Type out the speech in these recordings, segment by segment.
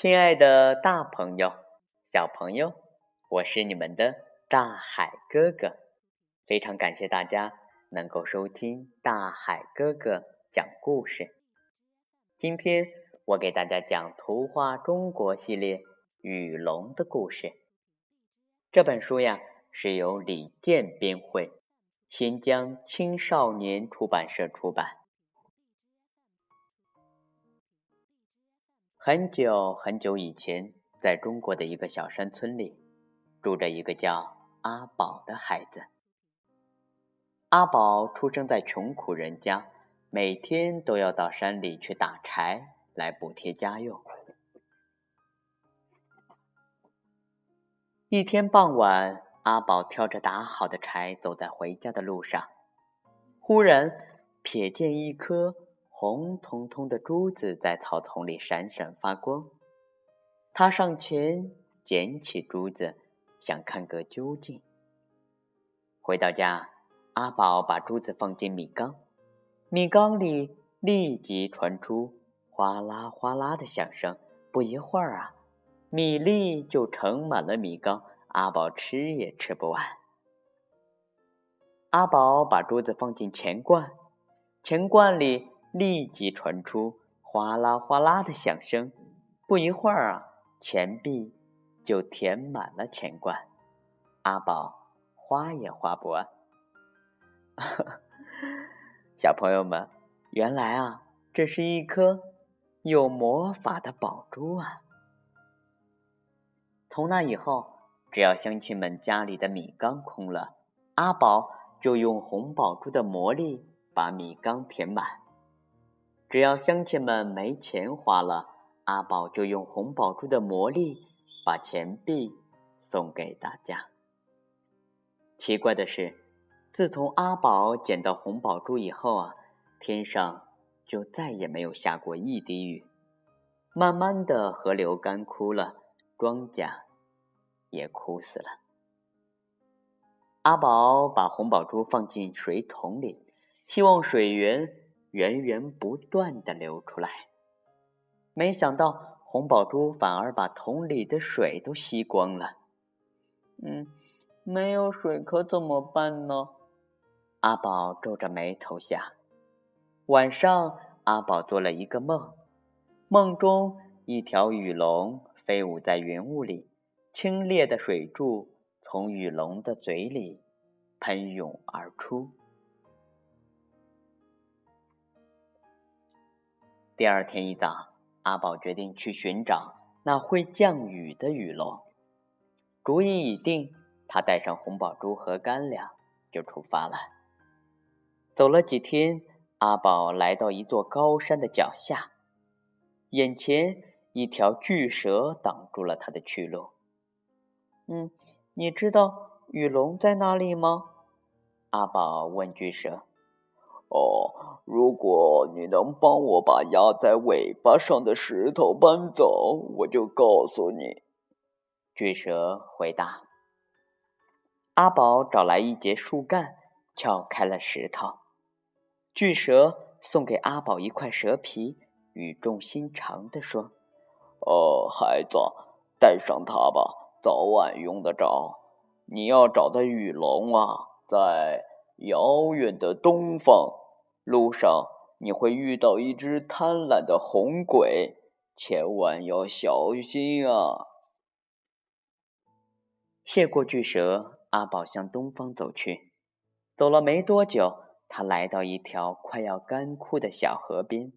亲爱的大朋友、小朋友，我是你们的大海哥哥，非常感谢大家能够收听大海哥哥讲故事。今天我给大家讲图画中国系列《雨龙的故事》。这本书呀是由李健编绘，新疆青少年出版社出版。很久很久以前，在中国的一个小山村里，住着一个叫阿宝的孩子。阿宝出生在穷苦人家，每天都要到山里去打柴来补贴家用。一天傍晚，阿宝挑着打好的柴走在回家的路上，忽然瞥见一颗。红彤彤的珠子在草丛里闪闪发光，他上前捡起珠子，想看个究竟。回到家，阿宝把珠子放进米缸，米缸里立即传出哗啦哗啦的响声。不一会儿啊，米粒就盛满了米缸，阿宝吃也吃不完。阿宝把珠子放进钱罐，钱罐里。立即传出哗啦哗啦的响声，不一会儿啊，钱币就填满了钱罐，阿宝花也花不完。小朋友们，原来啊，这是一颗有魔法的宝珠啊！从那以后，只要乡亲们家里的米缸空了，阿宝就用红宝珠的魔力把米缸填满。只要乡亲们没钱花了，阿宝就用红宝珠的魔力把钱币送给大家。奇怪的是，自从阿宝捡到红宝珠以后啊，天上就再也没有下过一滴雨。慢慢的，河流干枯了，庄稼也枯死了。阿宝把红宝珠放进水桶里，希望水源。源源不断的流出来，没想到红宝珠反而把桶里的水都吸光了。嗯，没有水可怎么办呢？阿宝皱着眉头想。晚上，阿宝做了一个梦，梦中一条雨龙飞舞在云雾里，清冽的水柱从雨龙的嘴里喷涌而出。第二天一早，阿宝决定去寻找那会降雨的雨龙。主意已定，他带上红宝珠和干粮，就出发了。走了几天，阿宝来到一座高山的脚下，眼前一条巨蛇挡住了他的去路。嗯，你知道雨龙在哪里吗？阿宝问巨蛇。哦，如果你能帮我把压在尾巴上的石头搬走，我就告诉你。”巨蛇回答。阿宝找来一截树干，撬开了石头。巨蛇送给阿宝一块蛇皮，语重心长地说：“哦，孩子，带上它吧，早晚用得着。你要找的雨龙啊，在……”遥远的东方，路上你会遇到一只贪婪的红鬼，千万要小心啊！谢过巨蛇，阿宝向东方走去。走了没多久，他来到一条快要干枯的小河边，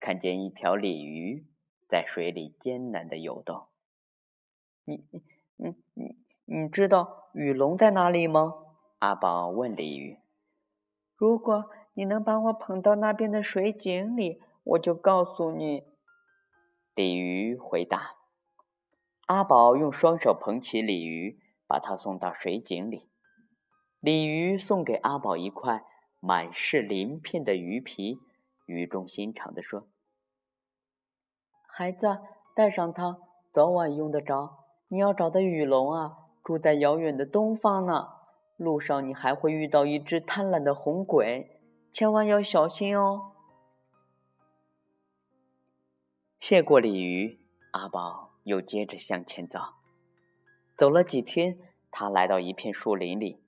看见一条鲤鱼在水里艰难的游动。你、你、你、你你知道雨龙在哪里吗？阿宝问鲤鱼：“如果你能把我捧到那边的水井里，我就告诉你。”鲤鱼回答。阿宝用双手捧起鲤鱼，把它送到水井里。鲤鱼送给阿宝一块满是鳞片的鱼皮，语重心长地说：“孩子，带上它，早晚用得着。你要找的雨龙啊，住在遥远的东方呢。”路上你还会遇到一只贪婪的红鬼，千万要小心哦。谢过鲤鱼，阿宝又接着向前走。走了几天，他来到一片树林里，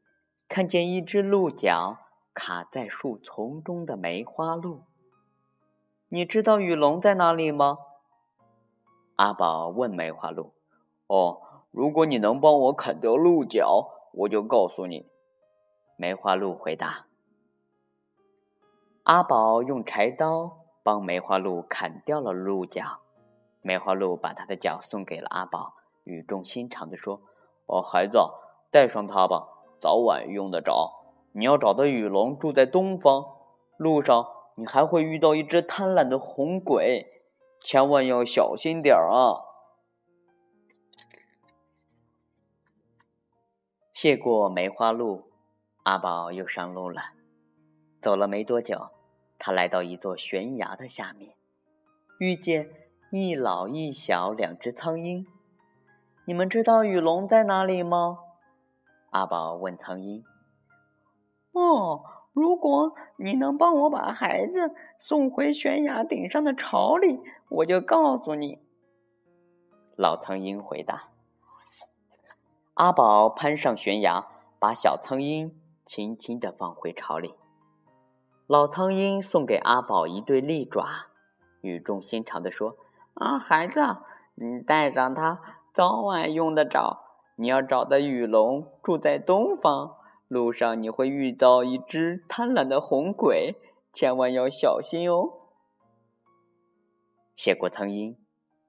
看见一只鹿角卡在树丛中的梅花鹿。你知道雨龙在哪里吗？阿宝问梅花鹿。哦，如果你能帮我砍掉鹿角，我就告诉你。梅花鹿回答。阿宝用柴刀帮梅花鹿砍掉了鹿角。梅花鹿把它的角送给了阿宝，语重心长地说：“哦，孩子，带上它吧，早晚用得着。你要找的雨龙住在东方，路上你还会遇到一只贪婪的红鬼，千万要小心点儿啊！”谢过梅花鹿，阿宝又上路了。走了没多久，他来到一座悬崖的下面，遇见。一老一小两只苍鹰，你们知道雨龙在哪里吗？阿宝问苍鹰。哦，如果你能帮我把孩子送回悬崖顶上的巢里，我就告诉你。老苍鹰回答。阿宝攀上悬崖，把小苍鹰轻轻地放回巢里。老苍鹰送给阿宝一对利爪，语重心长地说。啊，孩子，你带上它，早晚用得着。你要找的雨龙住在东方，路上你会遇到一只贪婪的红鬼，千万要小心哦。谢过苍鹰，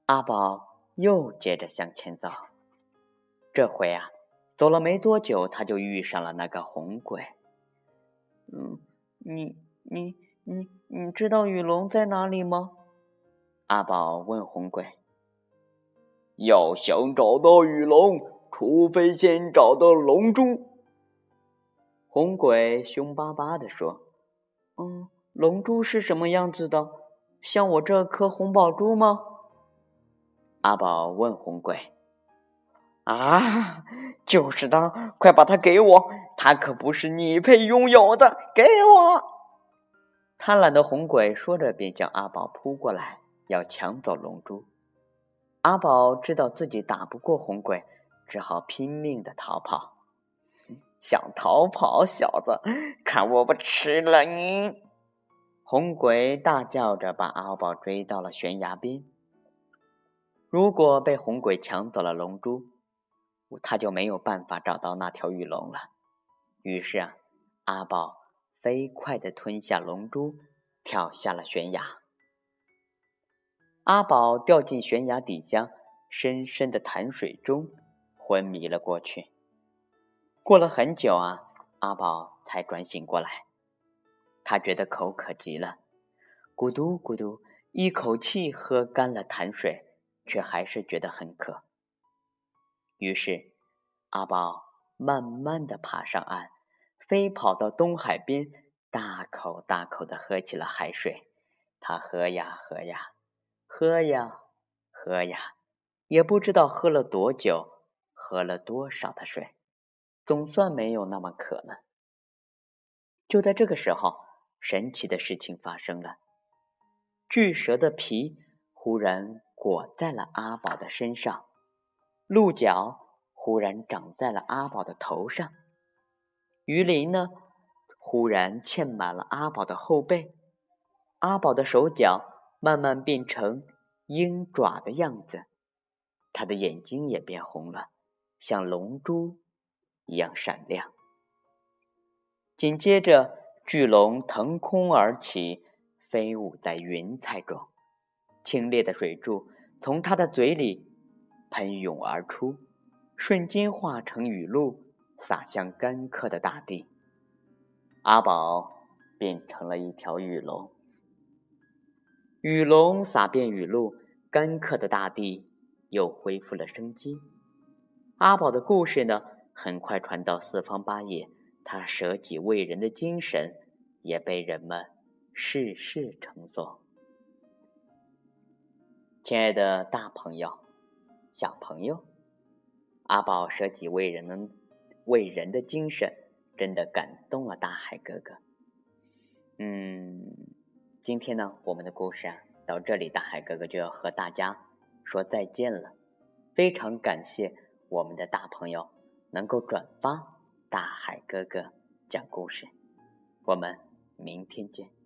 阿宝又接着向前走。这回啊，走了没多久，他就遇上了那个红鬼。嗯，你你你你知道雨龙在哪里吗？阿宝问红鬼：“要想找到雨龙，除非先找到龙珠。”红鬼凶巴巴地说：“嗯，龙珠是什么样子的？像我这颗红宝珠吗？”阿宝问红鬼：“啊，就是它！快把它给我！它可不是你配拥有的！给我！”贪婪的红鬼说着，便向阿宝扑过来。要抢走龙珠，阿宝知道自己打不过红鬼，只好拼命的逃跑。想逃跑，小子，看我不吃了你！红鬼大叫着把阿宝追到了悬崖边。如果被红鬼抢走了龙珠，他就没有办法找到那条玉龙了。于是啊，阿宝飞快的吞下龙珠，跳下了悬崖。阿宝掉进悬崖底下深深的潭水中，昏迷了过去。过了很久啊，阿宝才转醒过来。他觉得口渴极了，咕嘟咕嘟，一口气喝干了潭水，却还是觉得很渴。于是，阿宝慢慢的爬上岸，飞跑到东海边，大口大口的喝起了海水。他喝呀喝呀。喝呀，喝呀，也不知道喝了多久，喝了多少的水，总算没有那么渴了。就在这个时候，神奇的事情发生了，巨蛇的皮忽然裹在了阿宝的身上，鹿角忽然长在了阿宝的头上，鱼鳞呢，忽然嵌满了阿宝的后背，阿宝的手脚。慢慢变成鹰爪的样子，他的眼睛也变红了，像龙珠一样闪亮。紧接着，巨龙腾空而起，飞舞在云彩中，清冽的水柱从它的嘴里喷涌而出，瞬间化成雨露，洒向干涸的大地。阿宝变成了一条雨龙。雨龙洒遍雨露，干涸的大地又恢复了生机。阿宝的故事呢，很快传到四方八野，他舍己为人的精神也被人们世世称颂。亲爱的大朋友、小朋友，阿宝舍己为人为人的精神真的感动了大海哥哥。嗯今天呢我们的故事啊到这里大海哥哥就要和大家说再见了。非常感谢我们的大朋友能够转发大海哥哥讲故事。我们明天见。